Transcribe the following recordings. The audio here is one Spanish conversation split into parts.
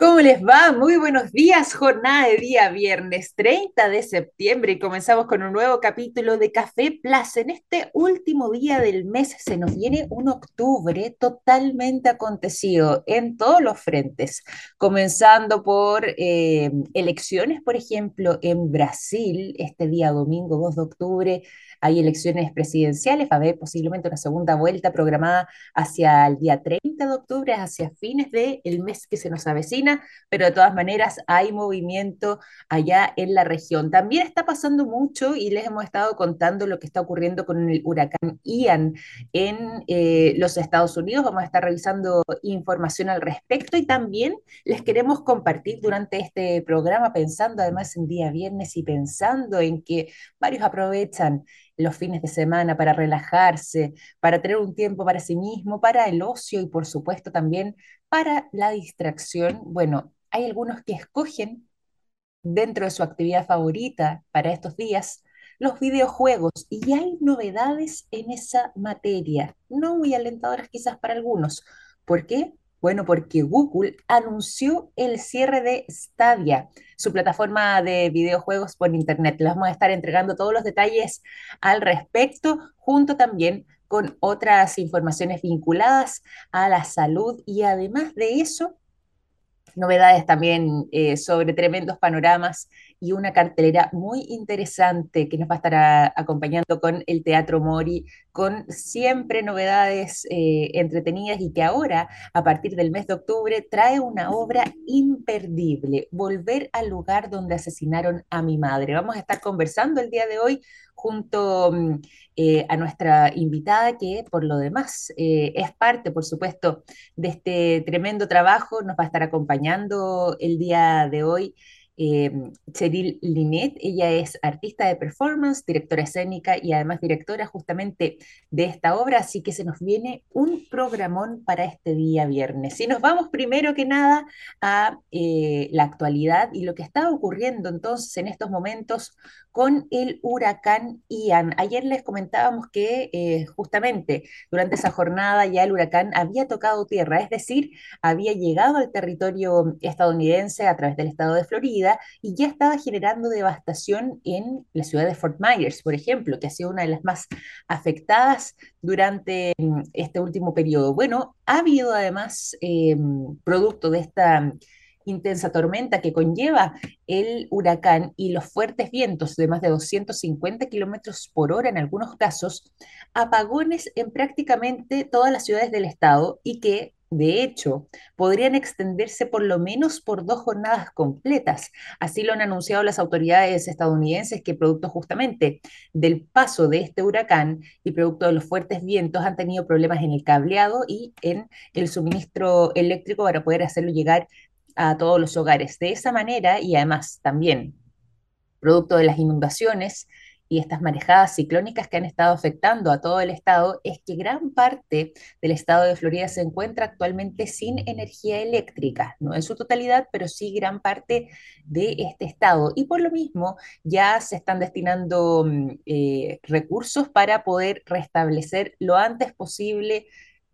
¿Cómo les va? Muy buenos días, jornada de día viernes 30 de septiembre y comenzamos con un nuevo capítulo de Café Plaza. En este último día del mes se nos viene un octubre totalmente acontecido en todos los frentes, comenzando por eh, elecciones, por ejemplo, en Brasil, este día domingo 2 de octubre hay elecciones presidenciales, va a haber posiblemente una segunda vuelta programada hacia el día 30 de octubre, hacia fines del mes que se nos avecina, pero de todas maneras hay movimiento allá en la región. También está pasando mucho y les hemos estado contando lo que está ocurriendo con el huracán Ian en eh, los Estados Unidos. Vamos a estar revisando información al respecto y también les queremos compartir durante este programa, pensando además en día viernes y pensando en que varios aprovechan los fines de semana para relajarse, para tener un tiempo para sí mismo, para el ocio y por supuesto también para la distracción. Bueno, hay algunos que escogen dentro de su actividad favorita para estos días los videojuegos y hay novedades en esa materia, no muy alentadoras quizás para algunos. ¿Por qué? Bueno, porque Google anunció el cierre de Stadia, su plataforma de videojuegos por Internet. Les vamos a estar entregando todos los detalles al respecto, junto también con otras informaciones vinculadas a la salud y además de eso, novedades también eh, sobre tremendos panoramas y una cartelera muy interesante que nos va a estar acompañando con el Teatro Mori, con siempre novedades eh, entretenidas y que ahora, a partir del mes de octubre, trae una obra imperdible, Volver al lugar donde asesinaron a mi madre. Vamos a estar conversando el día de hoy junto mm, eh, a nuestra invitada, que por lo demás eh, es parte, por supuesto, de este tremendo trabajo. Nos va a estar acompañando el día de hoy eh, Cheryl Linet. Ella es artista de performance, directora escénica y además directora justamente de esta obra, así que se nos viene un programón para este día viernes. Y nos vamos primero que nada a eh, la actualidad y lo que está ocurriendo entonces en estos momentos con el huracán Ian. Ayer les comentábamos que eh, justamente durante esa jornada ya el huracán había tocado tierra, es decir, había llegado al territorio estadounidense a través del estado de Florida y ya estaba generando devastación en la ciudad de Fort Myers, por ejemplo, que ha sido una de las más afectadas durante mm, este último periodo. Bueno, ha habido además, eh, producto de esta intensa tormenta que conlleva el huracán y los fuertes vientos de más de 250 kilómetros por hora en algunos casos, apagones en prácticamente todas las ciudades del estado y que de hecho, podrían extenderse por lo menos por dos jornadas completas. Así lo han anunciado las autoridades estadounidenses que producto justamente del paso de este huracán y producto de los fuertes vientos han tenido problemas en el cableado y en el suministro eléctrico para poder hacerlo llegar a todos los hogares. De esa manera y además también producto de las inundaciones, y estas marejadas ciclónicas que han estado afectando a todo el estado es que gran parte del estado de Florida se encuentra actualmente sin energía eléctrica, no en su totalidad, pero sí gran parte de este estado. Y por lo mismo ya se están destinando mm, eh, recursos para poder restablecer lo antes posible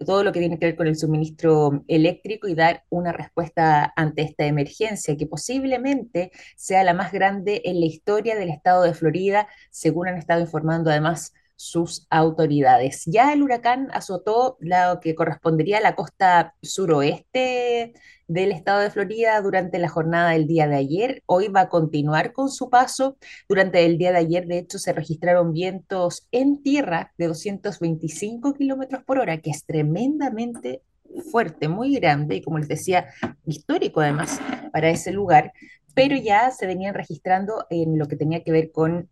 todo lo que tiene que ver con el suministro eléctrico y dar una respuesta ante esta emergencia, que posiblemente sea la más grande en la historia del estado de Florida, según han estado informando además sus autoridades. Ya el huracán azotó lo que correspondería a la costa suroeste del estado de Florida durante la jornada del día de ayer. Hoy va a continuar con su paso. Durante el día de ayer, de hecho, se registraron vientos en tierra de 225 kilómetros por hora, que es tremendamente fuerte, muy grande y, como les decía, histórico además para ese lugar, pero ya se venían registrando en lo que tenía que ver con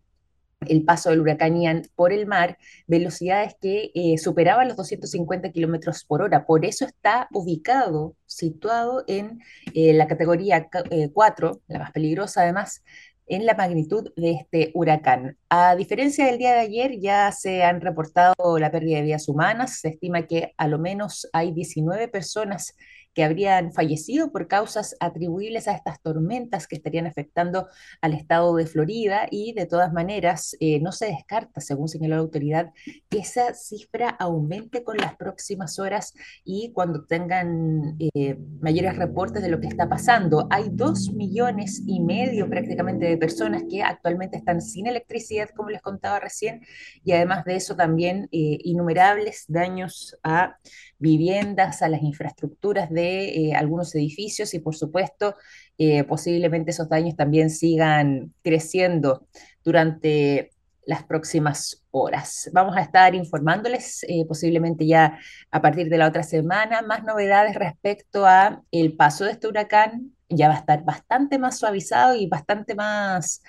el paso del huracán Ian por el mar, velocidades que eh, superaban los 250 kilómetros por hora. Por eso está ubicado, situado en eh, la categoría 4, eh, la más peligrosa además, en la magnitud de este huracán. A diferencia del día de ayer, ya se han reportado la pérdida de vidas humanas. Se estima que a lo menos hay 19 personas que habrían fallecido por causas atribuibles a estas tormentas que estarían afectando al estado de Florida y de todas maneras eh, no se descarta, según señaló la autoridad, que esa cifra aumente con las próximas horas y cuando tengan eh, mayores reportes de lo que está pasando. Hay dos millones y medio prácticamente de personas que actualmente están sin electricidad, como les contaba recién, y además de eso también eh, innumerables daños a viviendas, a las infraestructuras de eh, algunos edificios y por supuesto eh, posiblemente esos daños también sigan creciendo durante las próximas horas. Vamos a estar informándoles posiblemente ya a partir de la otra semana más novedades respecto a el paso de este huracán. Ya va a estar bastante más suavizado y bastante más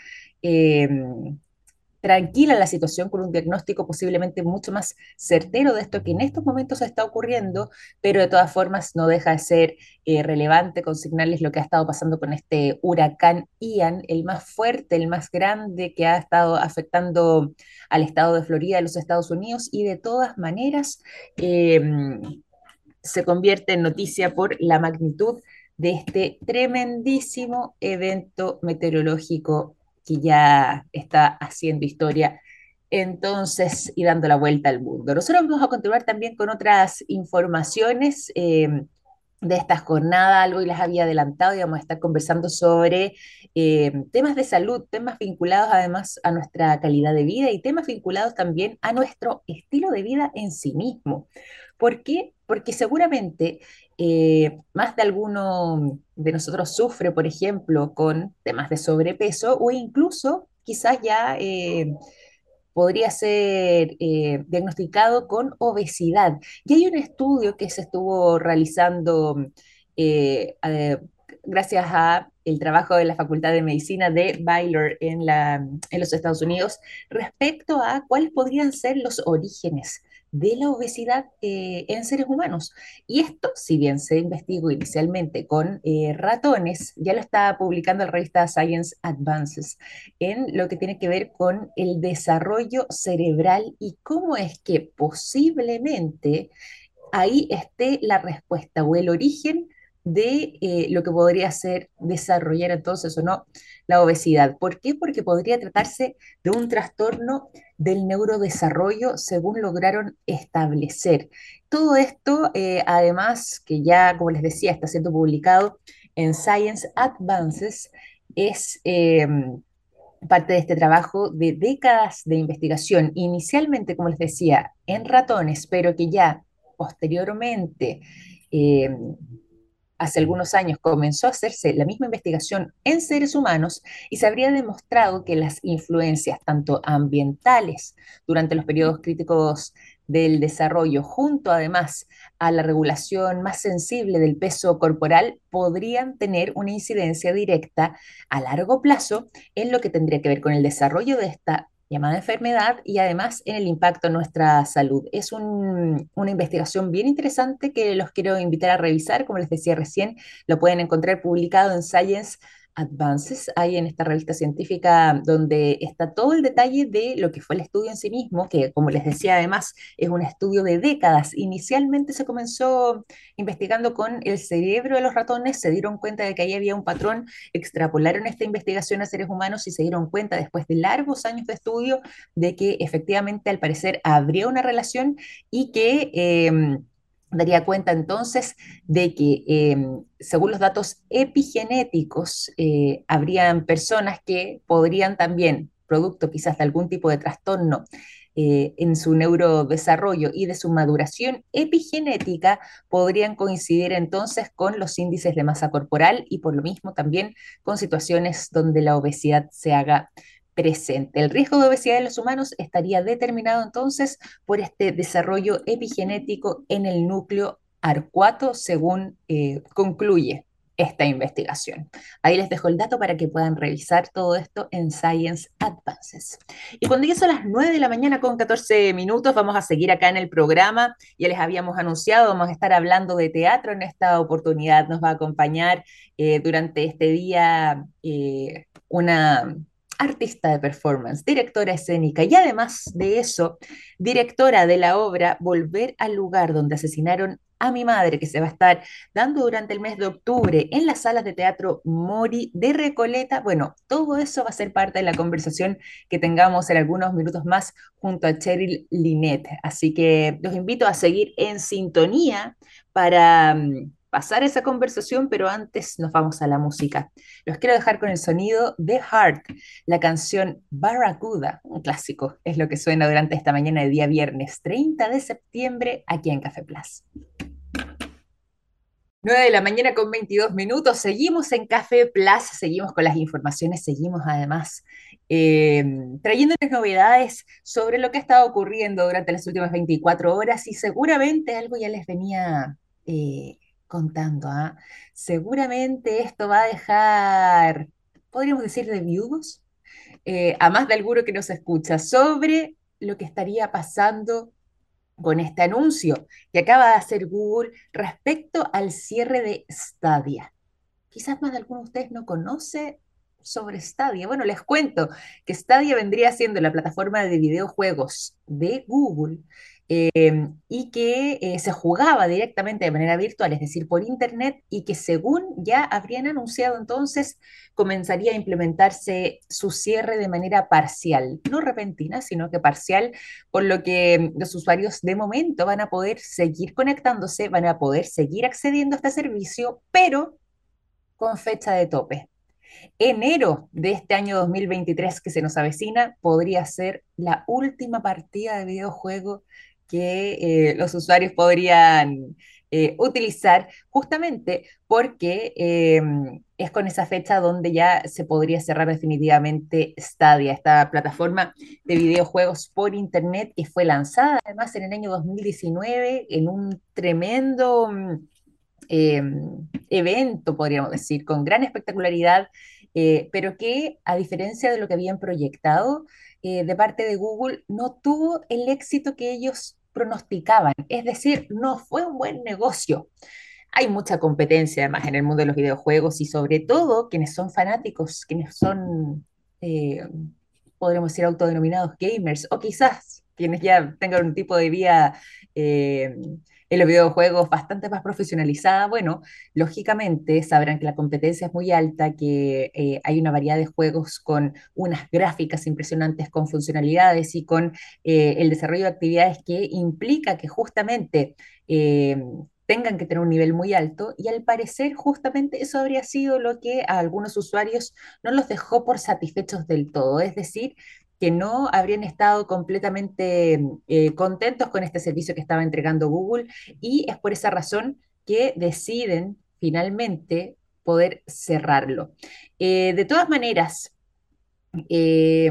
tranquila la situación con un diagnóstico posiblemente mucho más certero de esto que en estos momentos está ocurriendo, pero de todas formas no deja de ser eh, relevante consignarles lo que ha estado pasando con este huracán Ian, el más fuerte, el más grande que ha estado afectando al estado de Florida de los Estados Unidos y de todas maneras em, se convierte en noticia por la magnitud de este tremendísimo evento meteorológico que ya está haciendo historia entonces y dando la vuelta al mundo. Nosotros vamos a continuar también con otras informaciones eh, de esta jornada, algo y las había adelantado y vamos a estar conversando sobre eh, temas de salud, temas vinculados además a nuestra calidad de vida y temas vinculados también a nuestro estilo de vida en sí mismo. ¿Por qué? Porque seguramente eh, más de alguno de nosotros sufre, por ejemplo, con temas de sobrepeso o incluso quizás ya eh, podría ser eh, diagnosticado con obesidad. Y hay un estudio que se estuvo realizando gracias a el trabajo de la Facultad de Medicina de Baylor en, los Estados Unidos respecto a cuáles podrían ser los orígenes de la obesidad eh, en seres humanos. Y esto, si bien se investigó inicialmente con eh, ratones, ya lo está publicando la revista Science Advances en lo que tiene que ver con el desarrollo cerebral y cómo es que posiblemente ahí esté la respuesta o el origen de eh, lo que podría ser desarrollar entonces o no la obesidad. ¿Por qué? Porque podría tratarse de un trastorno del neurodesarrollo según lograron establecer. Todo esto, eh, además, que ya, como les decía, está siendo publicado en Science Advances, es em, parte de este trabajo de décadas de investigación, inicialmente, como les decía, en ratones, pero que ya posteriormente em, hace algunos años comenzó a hacerse la misma investigación en seres humanos y se habría demostrado que las influencias tanto ambientales durante los periodos críticos del desarrollo, junto además a la regulación más sensible del peso corporal, podrían tener una incidencia directa a largo plazo en lo que tendría que ver con el desarrollo de esta llamada enfermedad y además en el impacto en nuestra salud. Es una investigación bien interesante que los quiero invitar a revisar, como les decía recién, lo pueden encontrar publicado en Science Advances, hay en esta revista científica donde está todo el detalle de lo que fue el estudio en sí mismo, que como les decía además es un estudio de décadas. Inicialmente se comenzó investigando con el cerebro de los ratones, se dieron cuenta de que ahí había un patrón, extrapolaron esta investigación a seres humanos y se dieron cuenta después de largos años de estudio de que efectivamente al parecer habría una relación y que... Eh, daría cuenta entonces de que, em, según los datos epigenéticos, eh, habrían personas que podrían también, producto quizás de algún tipo de trastorno eh, en su neurodesarrollo y de su maduración epigenética, podrían coincidir entonces con los índices de masa corporal y por lo mismo también con situaciones donde la obesidad se haga presente. El riesgo de obesidad en los humanos estaría determinado entonces por este desarrollo epigenético en el núcleo arcuato, según eh, concluye esta investigación. Ahí les dejo el dato para que puedan revisar todo esto en Science Advances. Y cuando ya son las 9 de la mañana con 14 minutos, vamos a seguir acá en el programa. Ya les habíamos anunciado, vamos a estar hablando de teatro en esta oportunidad. Nos va a acompañar eh, durante este día eh, una artista de performance, directora escénica y además de eso, directora de la obra Volver al lugar donde asesinaron a mi madre, que se va a estar dando durante el mes de octubre en las salas de teatro Mori de Recoleta. Bueno, todo eso va a ser parte de la conversación que tengamos en algunos minutos más junto a Cheryl Linet. Así que los invito a seguir en sintonía para mm, pasar esa conversación, pero antes nos vamos a la música. Los quiero dejar con el sonido de Heart, la canción Barracuda, un clásico, es lo que suena durante esta mañana de día viernes 30 de septiembre aquí en Café Plus. 9 de la mañana con 22 minutos, seguimos en Café Plus, seguimos con las informaciones, seguimos además eh, trayéndoles novedades sobre lo que ha estado ocurriendo durante las últimas 24 horas y seguramente algo ya les venía eh, contando, ¿ah? Seguramente esto va a dejar, podríamos decir, de viudos, eh, a más de alguno que nos escucha, sobre lo que estaría pasando con este anuncio que acaba de hacer Google respecto al cierre de Stadia. Quizás más de alguno de ustedes no conoce sobre Stadia. Bueno, les cuento que Stadia vendría siendo la plataforma de videojuegos de Google Em, y que eh, se jugaba directamente de manera virtual, es decir, por Internet, y que según ya habrían anunciado entonces, comenzaría a implementarse su cierre de manera parcial, no repentina, sino que parcial, por lo que los usuarios de momento van a poder seguir conectándose, van a poder seguir accediendo a este servicio, pero con fecha de tope. Enero de este año 2023 que se nos avecina podría ser la última partida de videojuego que eh, los usuarios podrían eh, utilizar justamente porque em, es con esa fecha donde ya se podría cerrar definitivamente Stadia, esta plataforma de videojuegos por Internet que fue lanzada además en el año 2019 en un tremendo em, evento, podríamos decir, con gran espectacularidad, eh, pero que a diferencia de lo que habían proyectado, eh, de parte de Google no tuvo el éxito que ellos pronosticaban. Es decir, no fue un buen negocio. Hay mucha competencia además en el mundo de los videojuegos y sobre todo quienes son fanáticos, quienes son, eh, podríamos decir, autodenominados gamers o quizás quienes ya tengan un tipo de vida eh, en los videojuegos bastante más profesionalizada, bueno, lógicamente sabrán que la competencia es muy alta, que eh, hay una variedad de juegos con unas gráficas impresionantes, con funcionalidades y con eh, el desarrollo de actividades que implica que justamente eh, tengan que tener un nivel muy alto y al parecer justamente eso habría sido lo que a algunos usuarios no los dejó por satisfechos del todo, es decir, que no habrían estado completamente eh, contentos con este servicio que estaba entregando Google y es por esa razón que deciden finalmente poder cerrarlo. Eh, de todas maneras, eh,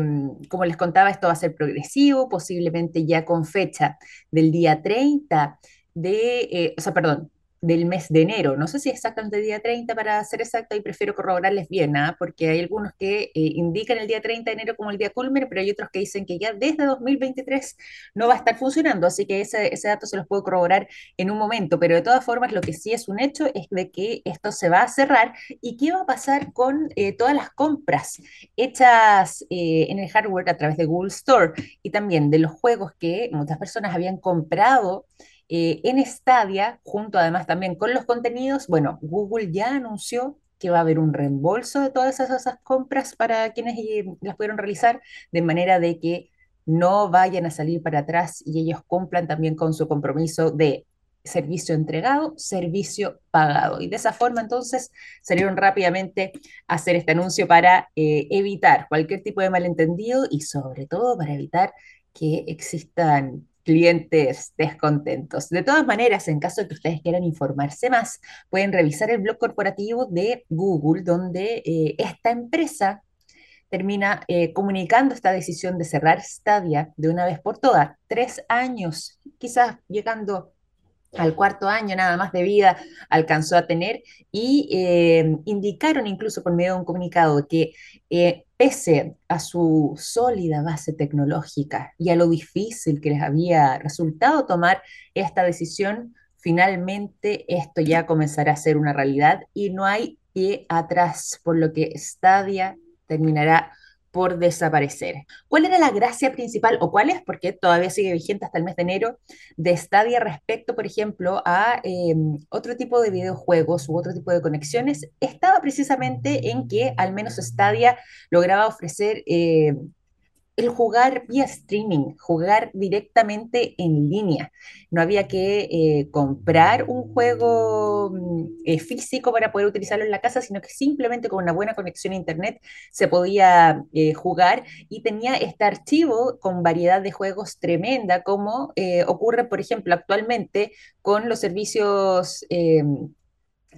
como les contaba, esto va a ser progresivo, posiblemente ya con fecha del día 30 de, o sea, perdón, del mes de enero. No sé si exactamente el día 30 para ser exacto y prefiero corroborarles bien, ¿ah? porque hay algunos que eh, indican el día 30 de enero como el día culmen, pero hay otros que dicen que ya desde 2023 no va a estar funcionando, así que ese, ese dato se los puedo corroborar en un momento, pero de todas formas lo que sí es un hecho es de que esto se va a cerrar y qué va a pasar con eh, todas las compras hechas eh, en el hardware a través de Google Store y también de los juegos que muchas personas habían comprado eh, en Stadia, junto además también con los contenidos, bueno, Google ya anunció que va a haber un reembolso de todas esas, compras para quienes eh, las pudieron realizar, de manera de que no vayan a salir para atrás y ellos cumplan también con su compromiso de servicio entregado, servicio pagado. Y de esa forma entonces salieron rápidamente a hacer este anuncio para eh, evitar cualquier tipo de malentendido y sobre todo para evitar que existan clientes descontentos. De todas maneras, en caso de que ustedes quieran informarse más, pueden revisar el blog corporativo de Google, donde eh, esta empresa termina eh, comunicando esta decisión de cerrar Stadia de una vez por todas, tres años, quizás llegando al cuarto año nada más de vida alcanzó a tener y eh, indicaron incluso por medio de un comunicado que pese a su sólida base tecnológica y a lo difícil que les había resultado tomar esta decisión, finalmente esto ya comenzará a ser una realidad y no hay pie atrás, por lo que Stadia terminará por desaparecer. ¿Cuál era la gracia principal o cuál es, porque todavía sigue vigente hasta el mes de enero, de Stadia respecto, por ejemplo, a eh, otro tipo de videojuegos u otro tipo de conexiones? Estaba precisamente en que al menos Stadia lograba ofrecer eh, el jugar vía streaming, jugar directamente en línea. No había que eh, comprar un juego mm, eh, físico para poder utilizarlo en la casa, sino que simplemente con una buena conexión a internet se podía eh, jugar y tenía este archivo con variedad de juegos tremenda, como ocurre, por ejemplo, actualmente con los servicios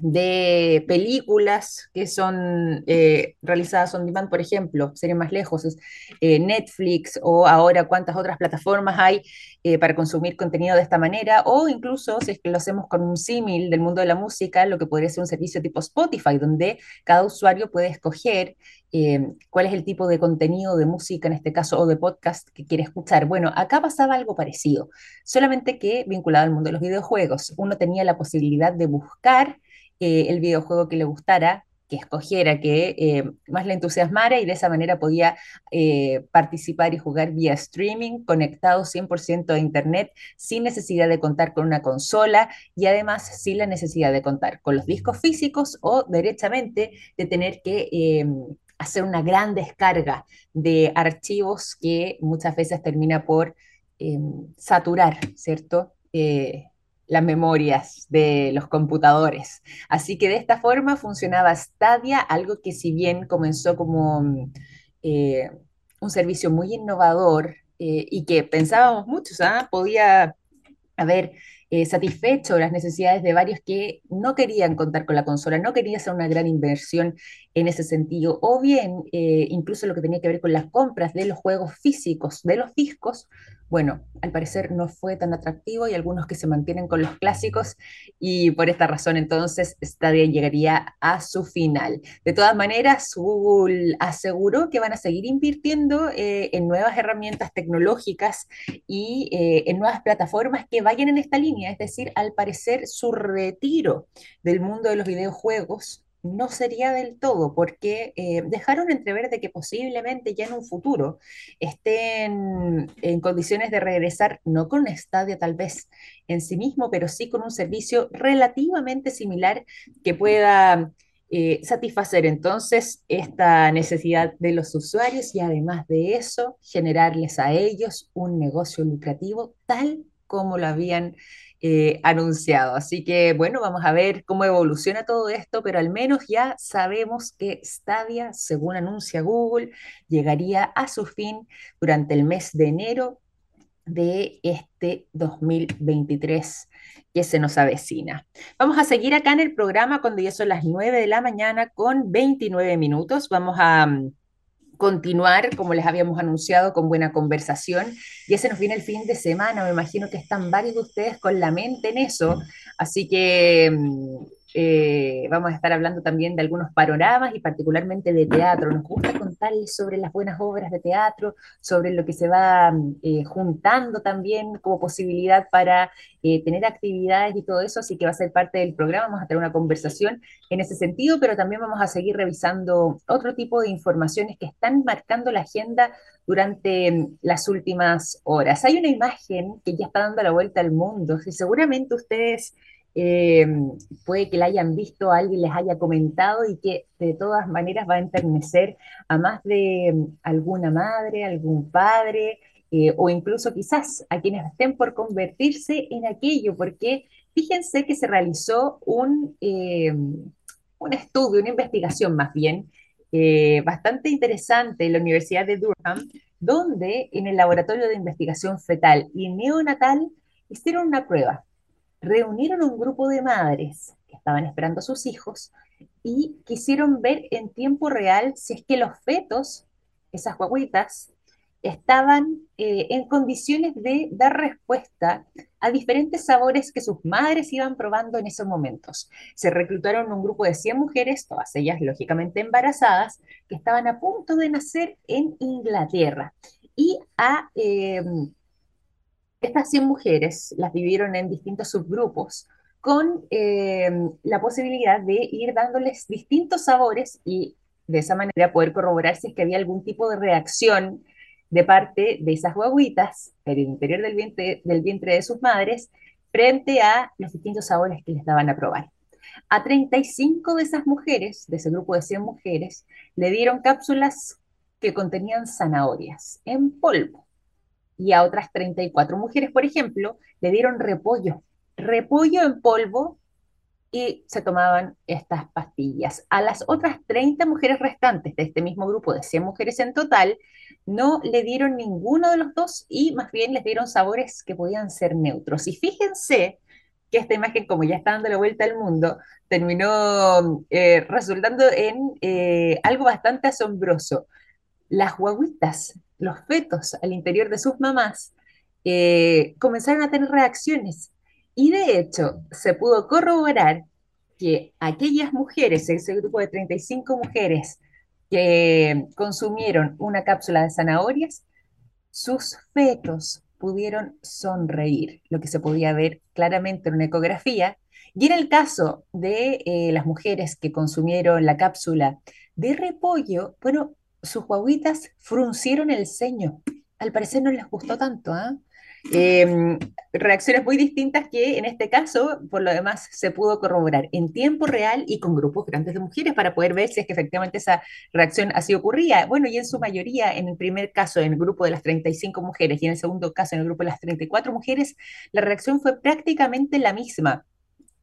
de películas que son eh, realizadas on demand, por ejemplo, sería más lejos, eh, Netflix o ahora cuántas otras plataformas hay eh, para consumir contenido de esta manera, o incluso si es que lo hacemos con un símil del mundo de la música, lo que podría ser un servicio tipo Spotify, donde cada usuario puede escoger cuál es el tipo de contenido de música, en este caso, o de podcast que quiere escuchar. Bueno, acá pasaba algo parecido, solamente que vinculado al mundo de los videojuegos. Uno tenía la posibilidad de buscar eh, el videojuego que le gustara, que escogiera, que eh, más le entusiasmara y de esa manera podía eh, participar y jugar vía streaming, conectado 100% a Internet, sin necesidad de contar con una consola y además sin la necesidad de contar con los discos físicos o derechamente de tener que hacer una gran descarga de archivos que muchas veces termina por saturar, ¿cierto? Las memorias de los computadores. Así que de esta forma funcionaba Stadia, algo que si bien comenzó como mm, eh, un servicio muy innovador eh, y que pensábamos muchos, ¿ah? podía haber eh, satisfecho las necesidades de varios que no querían contar con la consola, no querían hacer una gran inversión en ese sentido, o bien incluso lo que tenía que ver con las compras de los juegos físicos, de los discos, bueno, al parecer no fue tan atractivo y algunos que se mantienen con los clásicos y por esta razón entonces Stadia llegaría a su final. De todas maneras, Google aseguró que van a seguir invirtiendo eh, en nuevas herramientas tecnológicas y eh, en nuevas plataformas que vayan en esta línea, es decir, al parecer su retiro del mundo de los videojuegos no sería del todo, porque eh, dejaron entrever de que posiblemente ya en un futuro estén en condiciones de regresar, no con un estadio tal vez en sí mismo, pero sí con un servicio relativamente similar que pueda eh, satisfacer entonces esta necesidad de los usuarios y además de eso generarles a ellos un negocio lucrativo tal como lo habían eh, anunciado. Así que bueno, vamos a ver cómo evoluciona todo esto, pero al menos ya sabemos que Stadia, según anuncia Google, llegaría a su fin durante el mes de enero de este 2023 que se nos avecina. Vamos a seguir acá en el programa cuando ya son las 9 de la mañana con 29 minutos. Vamos a mm, continuar, como les habíamos anunciado, con buena conversación. Y ese nos viene el fin de semana. Me imagino que están varios de ustedes con la mente en eso. Así que mm, eh, vamos a estar hablando también de algunos panoramas y particularmente de teatro. Nos gusta contarles sobre las buenas obras de teatro, sobre lo que se va eh, juntando también como posibilidad para eh, tener actividades y todo eso, así que va a ser parte del programa. Vamos a tener una conversación en ese sentido, pero también vamos a seguir revisando otro tipo de informaciones que están marcando la agenda durante mm, las últimas horas. Hay una imagen que ya está dando la vuelta al mundo, y seguramente ustedes eh, puede que la hayan visto, alguien les haya comentado y que de todas maneras va a enternecer a más de mm, alguna madre, algún padre eh, o incluso quizás a quienes estén por convertirse en aquello, porque fíjense que se realizó un, eh, un estudio, una investigación más bien, bastante interesante en la Universidad de Durham, donde en el laboratorio de investigación fetal y neonatal hicieron una prueba reunieron un grupo de madres que estaban esperando a sus hijos y quisieron ver en tiempo real si es que los fetos, esas guaguitas, estaban eh, en condiciones de dar respuesta a diferentes sabores que sus madres iban probando en esos momentos. Se reclutaron un grupo de 100 mujeres, todas ellas lógicamente embarazadas, que estaban a punto de nacer en Inglaterra. Y a eh, estas 100 mujeres las vivieron en distintos subgrupos con eh, la posibilidad de ir dándoles distintos sabores y de esa manera poder corroborar si es que había algún tipo de reacción de parte de esas guaguitas en el interior del vientre, del vientre de sus madres frente a los distintos sabores que les daban a probar. A 35 de esas mujeres, de ese grupo de 100 mujeres, le dieron cápsulas que contenían zanahorias en polvo. Y a otras 34 mujeres, por ejemplo, le dieron repollo, repollo en polvo y se tomaban estas pastillas. A las otras 30 mujeres restantes de este mismo grupo de 100 mujeres en total, no le dieron ninguno de los dos y más bien les dieron sabores que podían ser neutros. Y fíjense que esta imagen, como ya está dando la vuelta al mundo, terminó eh, resultando en eh, algo bastante asombroso. Las guaguitas, los fetos al interior de sus mamás, eh, comenzaron a tener reacciones. Y de hecho, se pudo corroborar que aquellas mujeres, ese grupo de 35 mujeres que consumieron una cápsula de zanahorias, sus fetos pudieron sonreír, lo que se podía ver claramente en una ecografía. Y en el caso de eh, las mujeres que consumieron la cápsula de repollo, bueno, sus guaguitas fruncieron el ceño. Al parecer no les gustó tanto, ¿ah? Em, reacciones muy distintas que en este caso, por lo demás, se pudo corroborar en tiempo real y con grupos grandes de mujeres para poder ver si es que efectivamente esa reacción así ocurría. Bueno, y en su mayoría, en el primer caso, en el grupo de las 35 mujeres y en el segundo caso, en el grupo de las 34 mujeres, la reacción fue prácticamente la misma.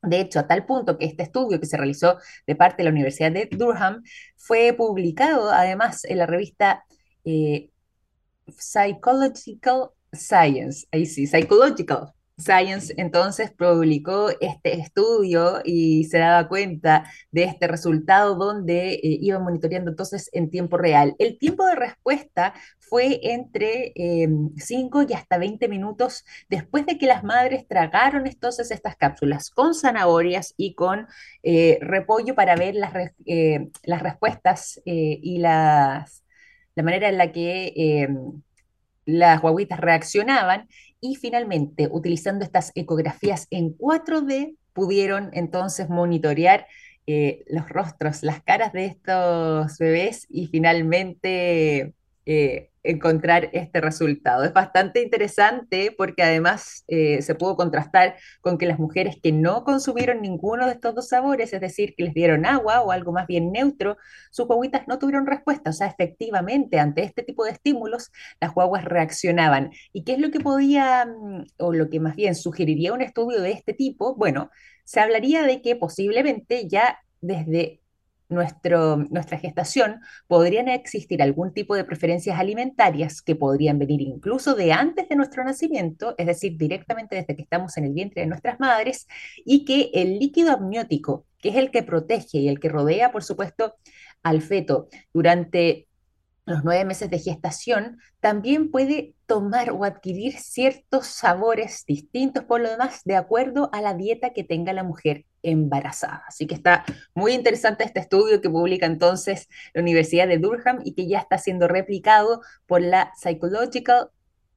De hecho, a tal punto que este estudio que se realizó de parte de la Universidad de Durham fue publicado además en la revista eh, Psychological Science, ahí sí, Psychological Science entonces publicó este estudio y se daba cuenta de este resultado donde eh, iban monitoreando entonces en tiempo real. El tiempo de respuesta fue entre 5 em, y hasta 20 minutos después de que las madres tragaron entonces estas cápsulas con zanahorias y con eh, repollo para ver las, eh, las respuestas y la manera en la que las guaguitas reaccionaban y finalmente, utilizando estas ecografías en 4D, pudieron entonces monitorear eh, los rostros, las caras de estos bebés y finalmente eh, encontrar este resultado. Es bastante interesante porque además eh, se pudo contrastar con que las mujeres que no consumieron ninguno de estos dos sabores, es decir, que les dieron agua o algo más bien neutro, sus guaguitas no tuvieron respuesta. O sea, efectivamente, ante este tipo de estímulos, las guaguas reaccionaban. ¿Y qué es lo que podía, mm, o lo que más bien sugeriría un estudio de este tipo? Bueno, se hablaría de que posiblemente ya desde nuestro, nuestra gestación, podrían existir algún tipo de preferencias alimentarias que podrían venir incluso de antes de nuestro nacimiento, es decir, directamente desde que estamos en el vientre de nuestras madres, y que el líquido amniótico, que es el que protege y el que rodea, por supuesto, al feto durante los nueve meses de gestación, también puede tomar o adquirir ciertos sabores distintos por lo demás de acuerdo a la dieta que tenga la mujer embarazada. Así que está muy interesante este estudio que publica entonces la Universidad de Durham y que ya está siendo replicado por la Psychological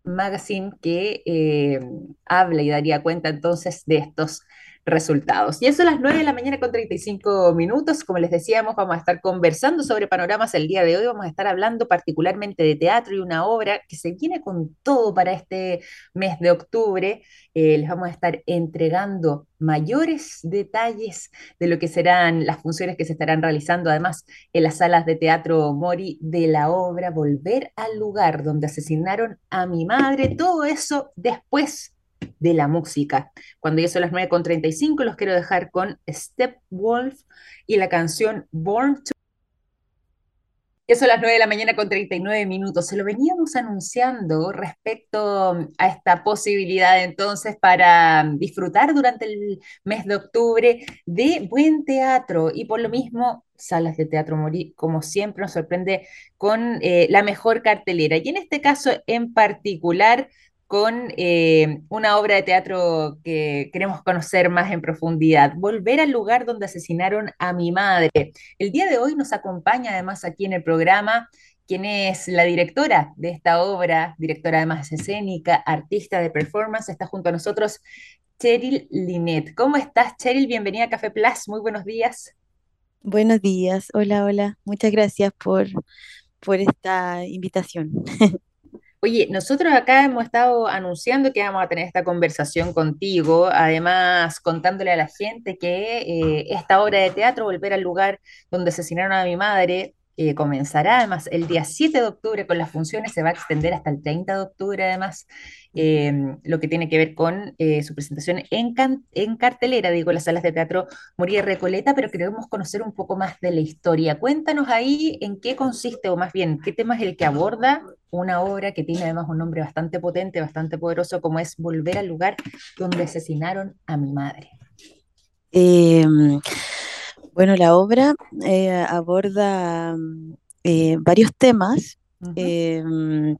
Magazine que eh, habla y daría cuenta entonces de estos resultados. Y eso a las 9 de la mañana con 35 minutos. Como les decíamos, vamos a estar conversando sobre panoramas el día de hoy. Vamos a estar hablando particularmente de teatro y una obra que se viene con todo para este mes de octubre. Eh, les vamos a estar entregando mayores detalles de lo que serán las funciones que se estarán realizando, además en las salas de teatro Mori de la obra Volver al lugar donde asesinaron a mi madre. Todo eso después de la música. Cuando ya son las 9.35, los quiero dejar con Stepwolf y la canción Born to ya son las 9 de la mañana con 39 minutos. Se lo veníamos anunciando respecto a esta posibilidad entonces para disfrutar durante el mes de octubre de buen teatro y por lo mismo salas de teatro como siempre, nos sorprende con eh, la mejor cartelera. Y en este caso en particular con eh, una obra de teatro que queremos conocer más en profundidad, Volver al lugar donde asesinaron a mi madre. El día de hoy nos acompaña además aquí en el programa quien es la directora de esta obra, directora además escénica, artista de performance, está junto a nosotros Cheryl Linet. ¿Cómo estás, Cheryl? Bienvenida a Café Plus, muy buenos días. Buenos días, hola, hola. Muchas gracias por, por esta invitación. Oye, nosotros acá hemos estado anunciando que vamos a tener esta conversación contigo, además contándole a la gente que eh, esta obra de teatro, Volver al lugar donde asesinaron a mi madre, eh, comenzará además el día 7 de octubre con las funciones, se va a extender hasta el 30 de octubre además, eh, lo que tiene que ver con eh, su presentación en, can- en cartelera, digo, las salas de teatro Moría Recoleta, pero queremos conocer un poco más de la historia. Cuéntanos ahí en qué consiste, o más bien, qué tema es el que aborda una obra que tiene además un nombre bastante potente, bastante poderoso, como es Volver al lugar donde asesinaron a mi madre. Bueno, la obra eh, aborda mm, eh, varios temas. Ujú. em,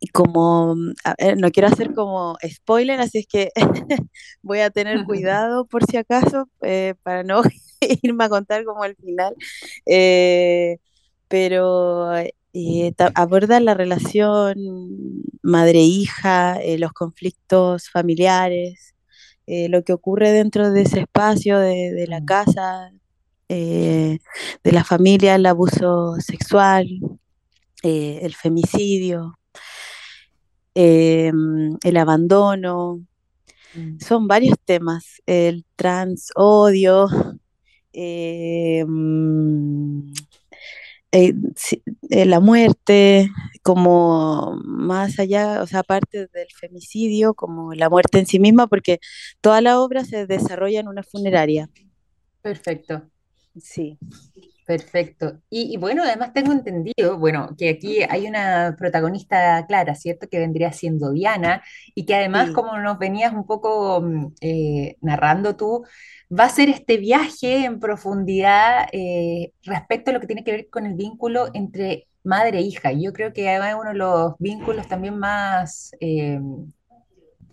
y como, a ver, no quiero hacer como spoiler, así es que voy a tener cuidado por si acaso, eh, para no irme a contar como el final. Eh, pero eh, aborda la relación madre-hija, eh, los conflictos familiares, eh, lo que ocurre dentro de ese espacio de, de la Mm, casa, eh, de la familia, el abuso sexual, eh, el femicidio, eh, el abandono. mm, Son varios temas, el trans odio, mm, eh, eh, la muerte, como más allá, o sea, aparte del femicidio, como la muerte en sí misma, porque toda la obra se desarrolla en una funeraria. Perfecto. Sí, Perfecto. Y, y bueno, además tengo entendido, bueno, que aquí hay una protagonista clara, ¿cierto? Que vendría siendo Diana y que además, sí, como nos venías un poco mm, eh, narrando tú, va a ser este viaje en profundidad eh, respecto a lo que tiene que ver con el vínculo entre madre e hija. Yo creo que además es uno de los vínculos también más, eh,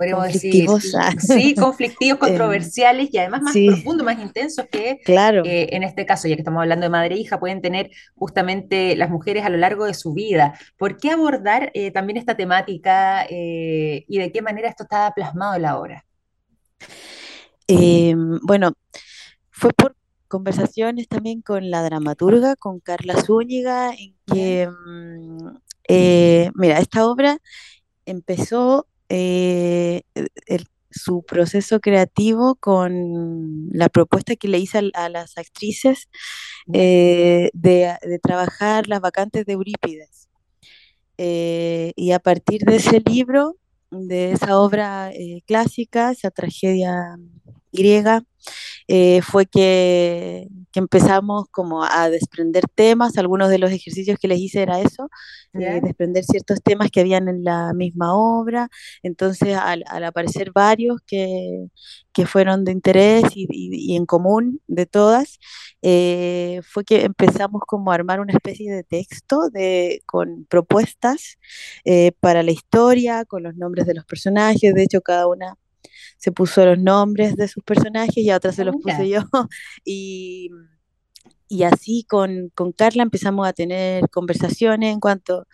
podríamos decir, sí, conflictivos, Eh, controversiales y además más sí, profundos, más intensos que claro. eh, en este caso, ya que estamos hablando de madre e hija, pueden tener justamente las mujeres a lo largo de su vida. ¿Por qué abordar eh, también esta temática eh, y de qué manera esto está plasmado en la obra? Eh, bueno, fue por conversaciones también con la dramaturga, con Carla Zúñiga, en que, mm, eh, mira, esta obra empezó eh, el- su proceso creativo con la propuesta que le hice a, las actrices eh, de, de trabajar las vacantes de Eurípides. Eh, y a partir de ese libro, de esa obra clásica, esa tragedia griega, eh, fue que, que empezamos como a desprender temas, algunos de los ejercicios que les hice era eso, eh, desprender ciertos temas que habían en la misma obra, entonces al, al aparecer varios que, que fueron de interés y, y- y en común de todas, eh, fue que empezamos como a armar una especie de texto de, con propuestas para la historia, con los nombres de los personajes, de hecho cada una se puso los nombres de sus personajes y a otras se los puse yo. Y, y así con, con Carla empezamos a tener conversaciones en cuanto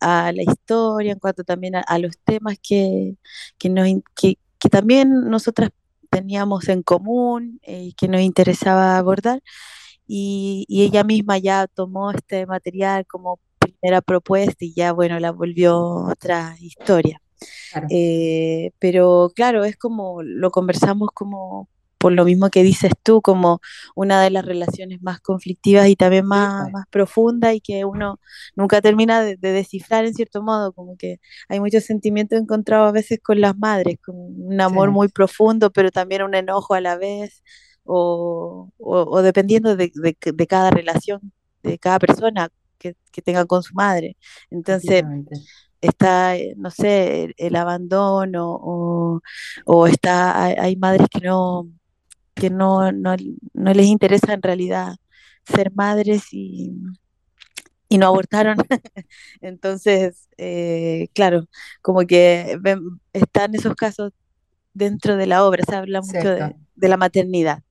a la historia, en cuanto también a, a los temas que, que, nos, in- que, que también nosotras teníamos en común eh, y que nos interesaba abordar. Y, y ella misma ya tomó este material como primera propuesta y ya, bueno, la volvió otra historia. Claro, Eh, pero claro, es como lo conversamos como por lo mismo que dices tú, como una de las relaciones más conflictivas y también sí, más, pues, más profunda y que uno nunca termina de, de descifrar en cierto modo, como que hay muchos sentimientos encontrados a veces con las madres, con un sí, amor muy profundo, pero también un enojo a la vez, o, o, o dependiendo de, de, de cada relación, de cada persona que, que tenga con su madre. Entonces. Está, eh, no sé, el, el abandono o, o está, hay, hay madres que no, que no, no, no les interesa en realidad ser madres y, y no abortaron. Entonces, eh, claro, como que ven, están esos casos dentro de la obra, se habla mucho de, de la maternidad.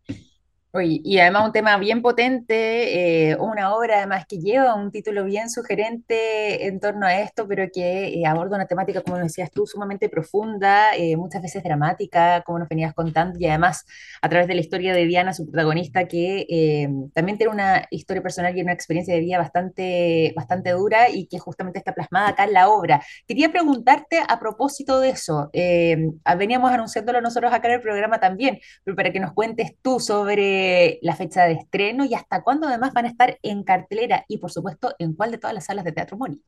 Y además un tema bien potente, eh, una obra además que lleva un título bien sugerente en torno a esto, pero que eh, aborda una temática, como decías tú, sumamente profunda, eh, muchas veces dramática, como nos venías contando, y además a través de la historia de Diana, su protagonista, que eh, también tiene una historia personal y una experiencia de vida bastante, bastante dura y que justamente está plasmada acá en la obra. Quería preguntarte a propósito de eso, eh, veníamos anunciándolo nosotros acá en el programa también, pero para que nos cuentes tú sobre la fecha de estreno y hasta cuándo además van a estar en cartelera y por supuesto en cuál de todas las salas de Teatro Moni.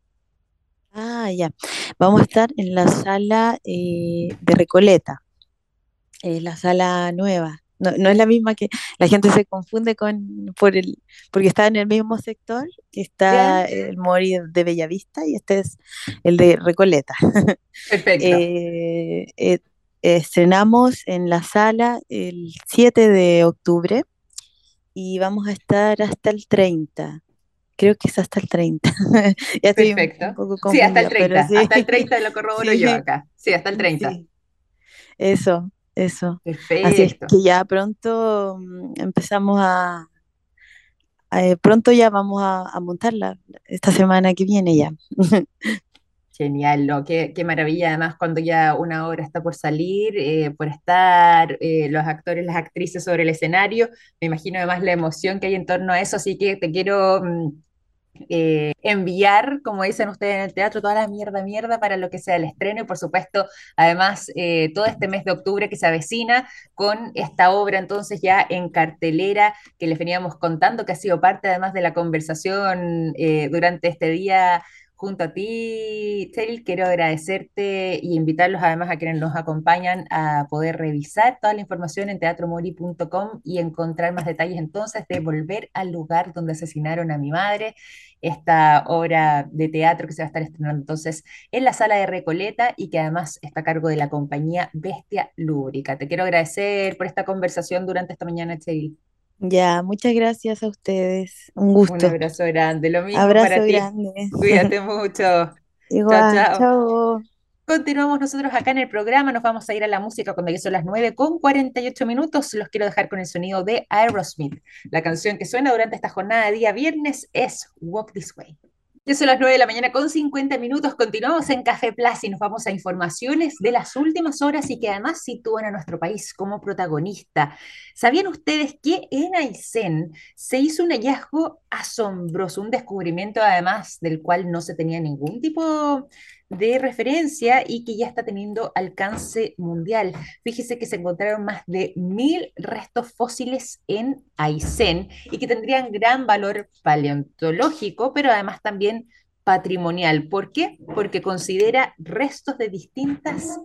Ah, ya. Vamos a estar en la sala eh, de Recoleta, eh, la sala nueva. No, no es la misma que la gente se confunde con por el porque está en el mismo sector que está el Mori de Bellavista y este es el de Recoleta. Perfecto, Eh, eh, estrenamos en la sala el 7 de octubre y vamos a estar hasta el 30. Creo que es hasta el 30. Ya estoy un, un perfecto. poco Sí, hasta el confundida, pero 30, sí, hasta el 30 lo corroboro yo sí, acá. Sí, hasta el 30. sí, eso, eso. Así es Perfecto. que ya pronto mm, empezamos a, a- eh, pronto ya vamos a, a montarla esta semana que viene ya. Genial, ¿no? Qué, qué maravilla, además, cuando ya una obra está por salir, eh, por estar eh, los actores, las actrices sobre el escenario, me imagino además la emoción que hay en torno a eso, así que te quiero mm, eh, enviar, como dicen ustedes en el teatro, toda la mierda, mierda para lo que sea el estreno y por supuesto, además, todo este mes de octubre que se avecina con esta obra entonces ya en cartelera que les veníamos contando, que ha sido parte además de la conversación durante este día. Junto a ti, Cheryl, quiero agradecerte y invitarlos además a quienes nos acompañan a poder revisar toda la información en teatromori.com y encontrar más detalles entonces de Volver al lugar donde asesinaron a mi madre esta obra de teatro que se va a estar estrenando entonces en la sala de Recoleta y que además está a cargo de la compañía Bestia Lúbrica. Te quiero agradecer por esta conversación durante esta mañana, Cheryl. Ya, muchas gracias a ustedes. Un Un gusto. abrazo grande, lo mismo Abrazo para ti. grande. Cuídate mucho. Chao, Igual, chao. chao. Continuamos nosotros acá en el programa, nos vamos a ir a la música cuando ya son las 9 con 48 minutos. Los quiero dejar con el sonido de Aerosmith. La canción que suena durante esta jornada de día viernes es Walk This Way. Ya son las 9 de la mañana con 50 minutos. Continuamos en Café Plaza y nos vamos a informaciones de las últimas horas y que además sitúan a nuestro país como protagonista. ¿Sabían ustedes que en Aysén se hizo un hallazgo asombroso, un descubrimiento además del cual no se tenía ningún tipo de referencia y que ya está teniendo alcance mundial? Fíjese que se encontraron más de mil restos fósiles en Aysén y que tendrían gran valor paleontológico, pero además también patrimonial. ¿Por qué? Porque considera restos de distintas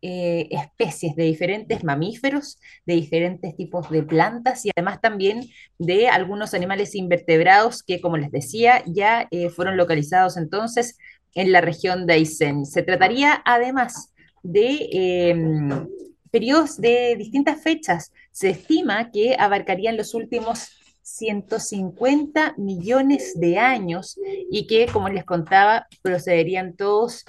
eh, especies, de diferentes mamíferos, de diferentes tipos de plantas y además también de algunos animales invertebrados que, como les decía, ya eh, fueron localizados entonces en la región de Aysén. Se trataría además de eh, periodos de distintas fechas. Se estima que abarcarían los últimos 150 millones de años y que, como les contaba, procederían todos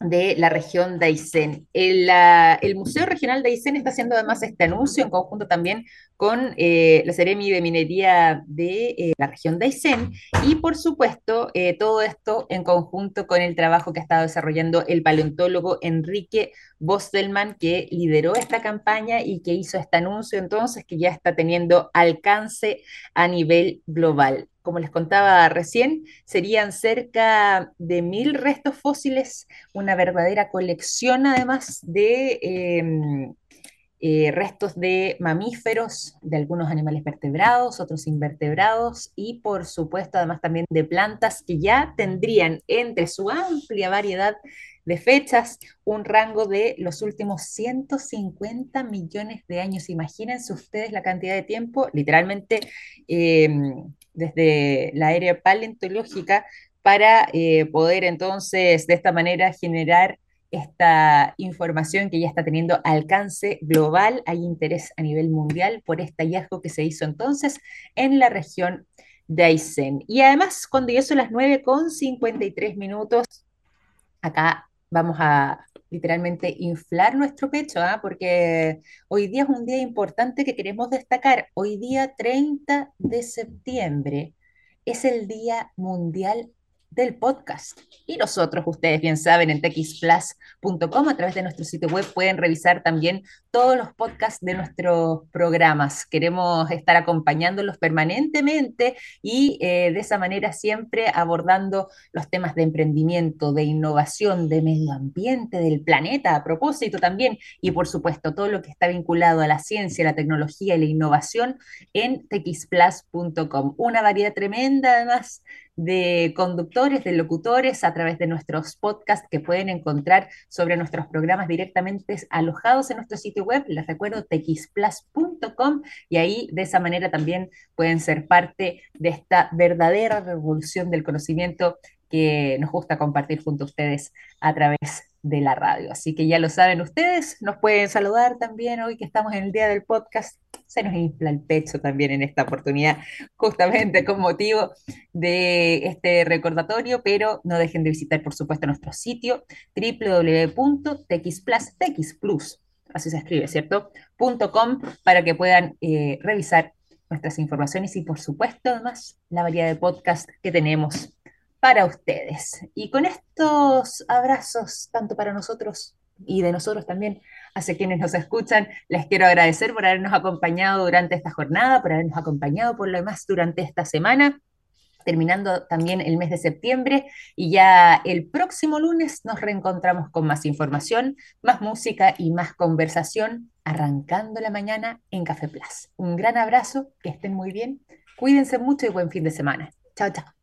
de la región de Aysén. El, el Museo Regional de Aysén está haciendo además este anuncio en conjunto también con eh, la Seremi de Minería de eh, la región de Aysén y por supuesto eh, todo esto en conjunto con el trabajo que ha estado desarrollando el paleontólogo Enrique Bostelman que lideró esta campaña y que hizo este anuncio entonces que ya está teniendo alcance a nivel global. Como les contaba recién, serían cerca de mil restos fósiles una verdadera colección además de eh, eh, restos de mamíferos, de algunos animales vertebrados, otros invertebrados y por supuesto además también de plantas que ya tendrían entre su amplia variedad de fechas un rango de los últimos 150 millones de años. Imagínense ustedes la cantidad de tiempo, literalmente eh, desde la era paleontológica para eh, poder entonces de esta manera generar esta información que ya está teniendo alcance global, hay interés a nivel mundial por este hallazgo que se hizo entonces en la región de Aysén. Y además, cuando ya son las 9 con 53 minutos, acá vamos a literalmente inflar nuestro pecho, ¿ah? porque hoy día es un día importante que queremos destacar. Hoy día 30 de septiembre es el Día Mundial del podcast. Y nosotros, ustedes bien saben, en texplus.com, a través de nuestro sitio web, pueden revisar también todos los podcasts de nuestros programas. Queremos estar acompañándolos permanentemente y eh, de esa manera siempre abordando los temas de emprendimiento, de innovación, de medio ambiente, del planeta a propósito también, y por supuesto todo lo que está vinculado a la ciencia, la tecnología y la innovación en texplus.com. Una variedad tremenda además de conductores, de locutores a través de nuestros podcasts que pueden encontrar sobre nuestros programas directamente alojados en nuestro sitio web. Les recuerdo texplus.com y ahí de esa manera también pueden ser parte de esta verdadera revolución del conocimiento que nos gusta compartir junto a ustedes a través de la radio. Así que ya lo saben ustedes, nos pueden saludar también hoy que estamos en el día del podcast. Se nos infla el pecho también en esta oportunidad, justamente con motivo de este recordatorio, pero no dejen de visitar, por supuesto, nuestro sitio www.texplus, así se escribe, ¿cierto? .com para que puedan eh, revisar nuestras informaciones y, por supuesto, además, la variedad de podcast que tenemos para ustedes. Y con estos abrazos, tanto para nosotros y de nosotros también, hacia quienes nos escuchan, les quiero agradecer por habernos acompañado durante esta jornada, por habernos acompañado por lo demás durante esta semana terminando también el mes de septiembre y ya el próximo lunes nos reencontramos con más información, más música y más conversación, arrancando la mañana en Café Plus. Un gran abrazo, que estén muy bien, cuídense mucho y buen fin de semana. Chao, chao.